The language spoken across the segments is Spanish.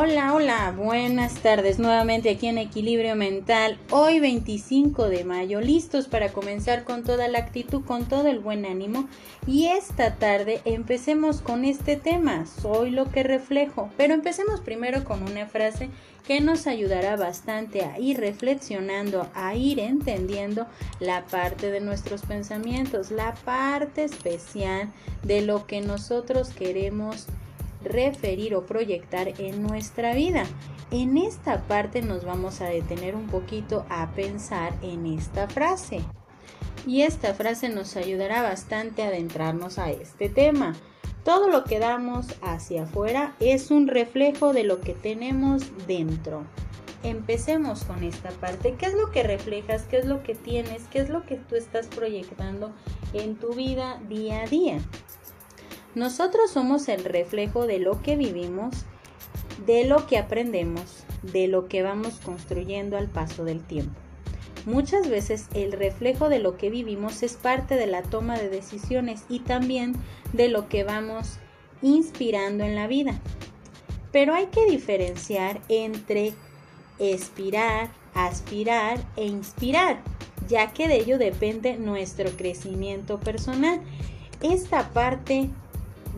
Hola, hola, buenas tardes nuevamente aquí en Equilibrio Mental. Hoy 25 de mayo, listos para comenzar con toda la actitud, con todo el buen ánimo. Y esta tarde empecemos con este tema, soy lo que reflejo. Pero empecemos primero con una frase que nos ayudará bastante a ir reflexionando, a ir entendiendo la parte de nuestros pensamientos, la parte especial de lo que nosotros queremos referir o proyectar en nuestra vida. En esta parte nos vamos a detener un poquito a pensar en esta frase. Y esta frase nos ayudará bastante a adentrarnos a este tema. Todo lo que damos hacia afuera es un reflejo de lo que tenemos dentro. Empecemos con esta parte. ¿Qué es lo que reflejas? ¿Qué es lo que tienes? ¿Qué es lo que tú estás proyectando en tu vida día a día? Nosotros somos el reflejo de lo que vivimos, de lo que aprendemos, de lo que vamos construyendo al paso del tiempo. Muchas veces el reflejo de lo que vivimos es parte de la toma de decisiones y también de lo que vamos inspirando en la vida. Pero hay que diferenciar entre expirar, aspirar e inspirar, ya que de ello depende nuestro crecimiento personal. Esta parte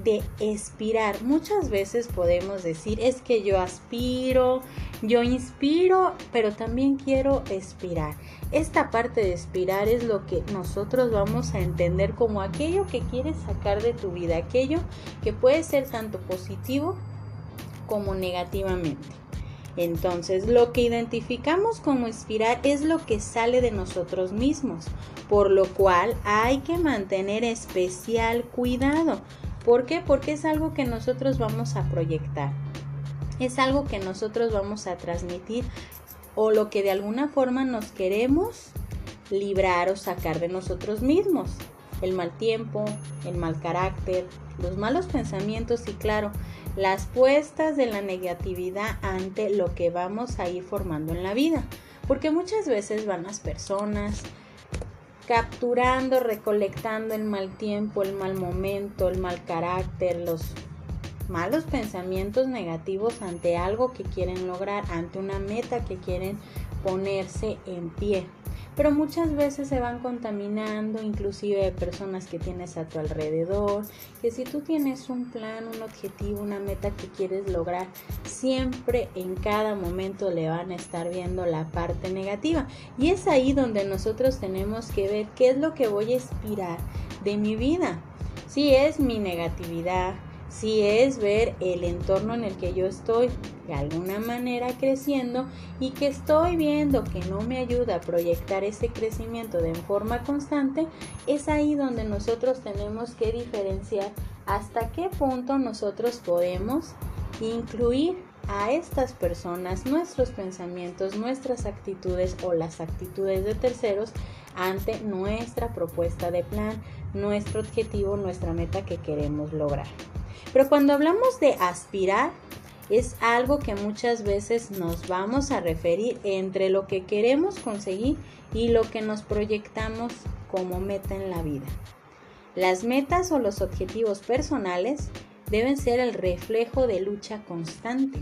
de expirar. Muchas veces podemos decir, es que yo aspiro, yo inspiro, pero también quiero expirar. Esta parte de expirar es lo que nosotros vamos a entender como aquello que quieres sacar de tu vida, aquello que puede ser tanto positivo como negativamente. Entonces, lo que identificamos como expirar es lo que sale de nosotros mismos, por lo cual hay que mantener especial cuidado ¿Por qué? Porque es algo que nosotros vamos a proyectar. Es algo que nosotros vamos a transmitir o lo que de alguna forma nos queremos librar o sacar de nosotros mismos. El mal tiempo, el mal carácter, los malos pensamientos y claro, las puestas de la negatividad ante lo que vamos a ir formando en la vida. Porque muchas veces van las personas, capturando, recolectando el mal tiempo, el mal momento, el mal carácter, los malos pensamientos negativos ante algo que quieren lograr, ante una meta que quieren ponerse en pie pero muchas veces se van contaminando inclusive de personas que tienes a tu alrededor, que si tú tienes un plan, un objetivo, una meta que quieres lograr, siempre en cada momento le van a estar viendo la parte negativa. Y es ahí donde nosotros tenemos que ver qué es lo que voy a inspirar de mi vida. Si es mi negatividad, si es ver el entorno en el que yo estoy de alguna manera creciendo y que estoy viendo que no me ayuda a proyectar ese crecimiento de forma constante, es ahí donde nosotros tenemos que diferenciar hasta qué punto nosotros podemos incluir a estas personas nuestros pensamientos, nuestras actitudes o las actitudes de terceros ante nuestra propuesta de plan, nuestro objetivo, nuestra meta que queremos lograr. Pero cuando hablamos de aspirar, es algo que muchas veces nos vamos a referir entre lo que queremos conseguir y lo que nos proyectamos como meta en la vida. Las metas o los objetivos personales deben ser el reflejo de lucha constante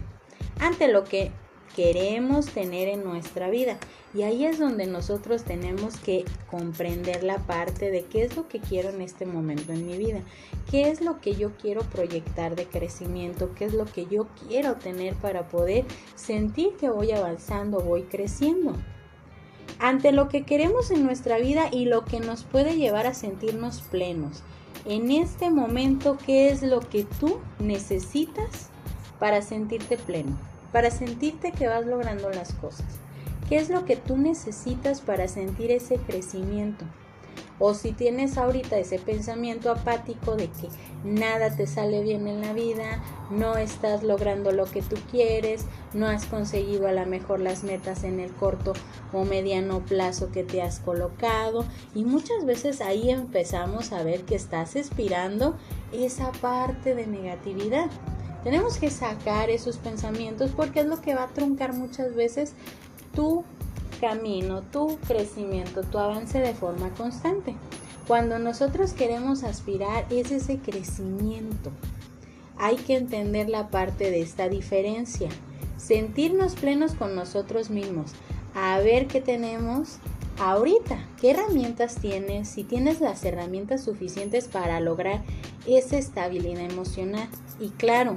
ante lo que queremos tener en nuestra vida. Y ahí es donde nosotros tenemos que comprender la parte de qué es lo que quiero en este momento en mi vida, qué es lo que yo quiero proyectar de crecimiento, qué es lo que yo quiero tener para poder sentir que voy avanzando, voy creciendo. Ante lo que queremos en nuestra vida y lo que nos puede llevar a sentirnos plenos. En este momento, ¿qué es lo que tú necesitas para sentirte pleno? Para sentirte que vas logrando las cosas. ¿Qué es lo que tú necesitas para sentir ese crecimiento? O si tienes ahorita ese pensamiento apático de que nada te sale bien en la vida, no estás logrando lo que tú quieres, no has conseguido a lo mejor las metas en el corto o mediano plazo que te has colocado y muchas veces ahí empezamos a ver que estás expirando esa parte de negatividad. Tenemos que sacar esos pensamientos porque es lo que va a truncar muchas veces tu camino, tu crecimiento, tu avance de forma constante. Cuando nosotros queremos aspirar es ese crecimiento. Hay que entender la parte de esta diferencia. sentirnos plenos con nosotros mismos, a ver qué tenemos ahorita, qué herramientas tienes, si tienes las herramientas suficientes para lograr esa estabilidad emocional. Y claro,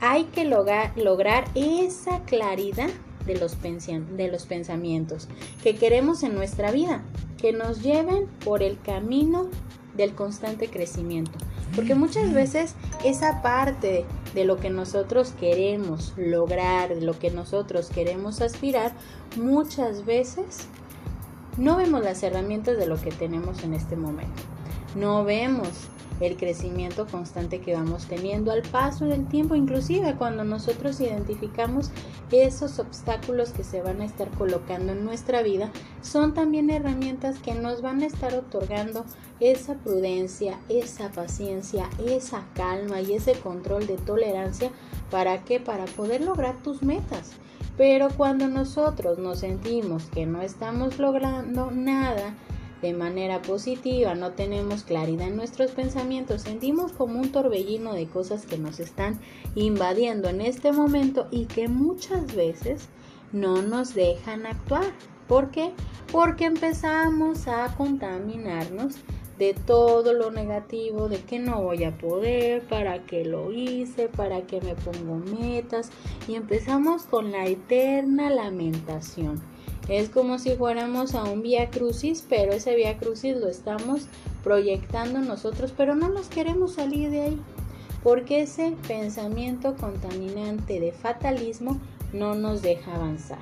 hay que lograr, lograr esa claridad de los, de los pensamientos que queremos en nuestra vida, que nos lleven por el camino del constante crecimiento. Porque muchas veces esa parte de lo que nosotros queremos lograr, de lo que nosotros queremos aspirar, muchas veces no vemos las herramientas de lo que tenemos en este momento. No vemos el crecimiento constante que vamos teniendo al paso del tiempo, inclusive cuando nosotros identificamos esos obstáculos que se van a estar colocando en nuestra vida, son también herramientas que nos van a estar otorgando esa prudencia, esa paciencia, esa calma y ese control de tolerancia. ¿Para qué? Para poder lograr tus metas. Pero cuando nosotros nos sentimos que no estamos logrando nada, de manera positiva, no tenemos claridad en nuestros pensamientos, sentimos como un torbellino de cosas que nos están invadiendo en este momento y que muchas veces no nos dejan actuar. ¿Por qué? Porque empezamos a contaminarnos de todo lo negativo, de que no voy a poder, para qué lo hice, para qué me pongo metas y empezamos con la eterna lamentación. Es como si fuéramos a un vía crucis, pero ese vía crucis lo estamos proyectando nosotros, pero no nos queremos salir de ahí, porque ese pensamiento contaminante de fatalismo no nos deja avanzar.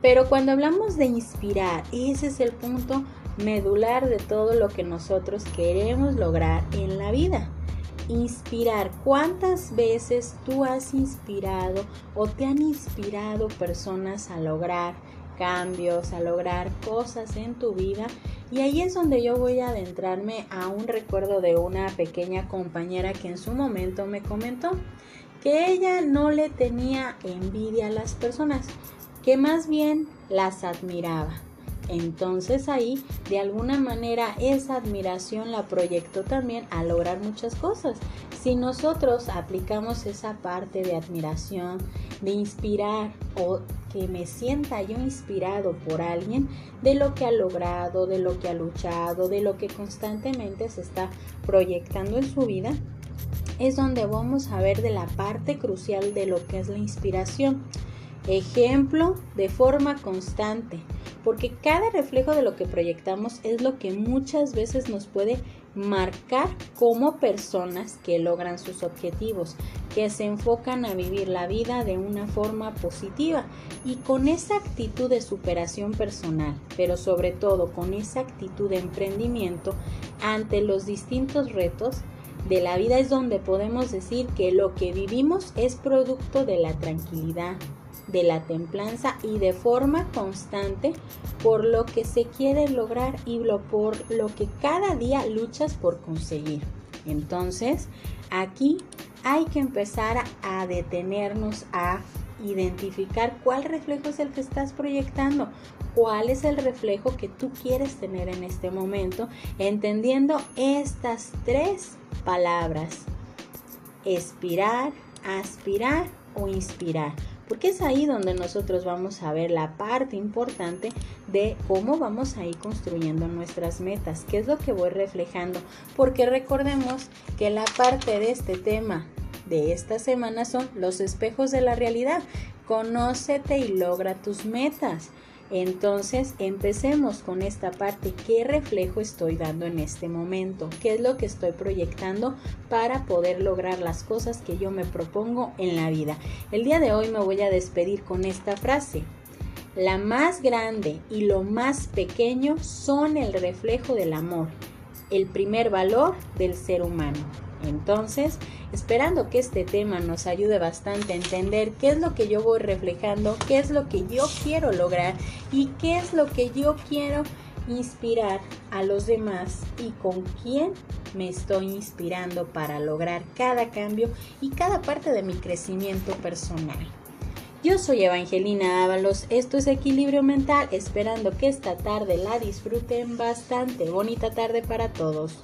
Pero cuando hablamos de inspirar, ese es el punto medular de todo lo que nosotros queremos lograr en la vida. Inspirar. ¿Cuántas veces tú has inspirado o te han inspirado personas a lograr cambios, a lograr cosas en tu vida? Y ahí es donde yo voy a adentrarme a un recuerdo de una pequeña compañera que en su momento me comentó que ella no le tenía envidia a las personas, que más bien las admiraba. Entonces ahí de alguna manera esa admiración la proyectó también a lograr muchas cosas. Si nosotros aplicamos esa parte de admiración, de inspirar o que me sienta yo inspirado por alguien de lo que ha logrado, de lo que ha luchado, de lo que constantemente se está proyectando en su vida, es donde vamos a ver de la parte crucial de lo que es la inspiración. Ejemplo de forma constante porque cada reflejo de lo que proyectamos es lo que muchas veces nos puede marcar como personas que logran sus objetivos, que se enfocan a vivir la vida de una forma positiva y con esa actitud de superación personal, pero sobre todo con esa actitud de emprendimiento ante los distintos retos de la vida es donde podemos decir que lo que vivimos es producto de la tranquilidad, de la templanza y de forma constante por lo que se quiere lograr y por lo que cada día luchas por conseguir. Entonces, aquí hay que empezar a detenernos a identificar cuál reflejo es el que estás proyectando, cuál es el reflejo que tú quieres tener en este momento, entendiendo estas tres palabras, expirar, aspirar o inspirar porque es ahí donde nosotros vamos a ver la parte importante de cómo vamos a ir construyendo nuestras metas, qué es lo que voy reflejando, porque recordemos que la parte de este tema de esta semana son los espejos de la realidad. Conócete y logra tus metas. Entonces, empecemos con esta parte. ¿Qué reflejo estoy dando en este momento? ¿Qué es lo que estoy proyectando para poder lograr las cosas que yo me propongo en la vida? El día de hoy me voy a despedir con esta frase. La más grande y lo más pequeño son el reflejo del amor, el primer valor del ser humano. Entonces, esperando que este tema nos ayude bastante a entender qué es lo que yo voy reflejando, qué es lo que yo quiero lograr y qué es lo que yo quiero inspirar a los demás y con quién me estoy inspirando para lograr cada cambio y cada parte de mi crecimiento personal. Yo soy Evangelina Ábalos, esto es Equilibrio Mental, esperando que esta tarde la disfruten bastante. Bonita tarde para todos.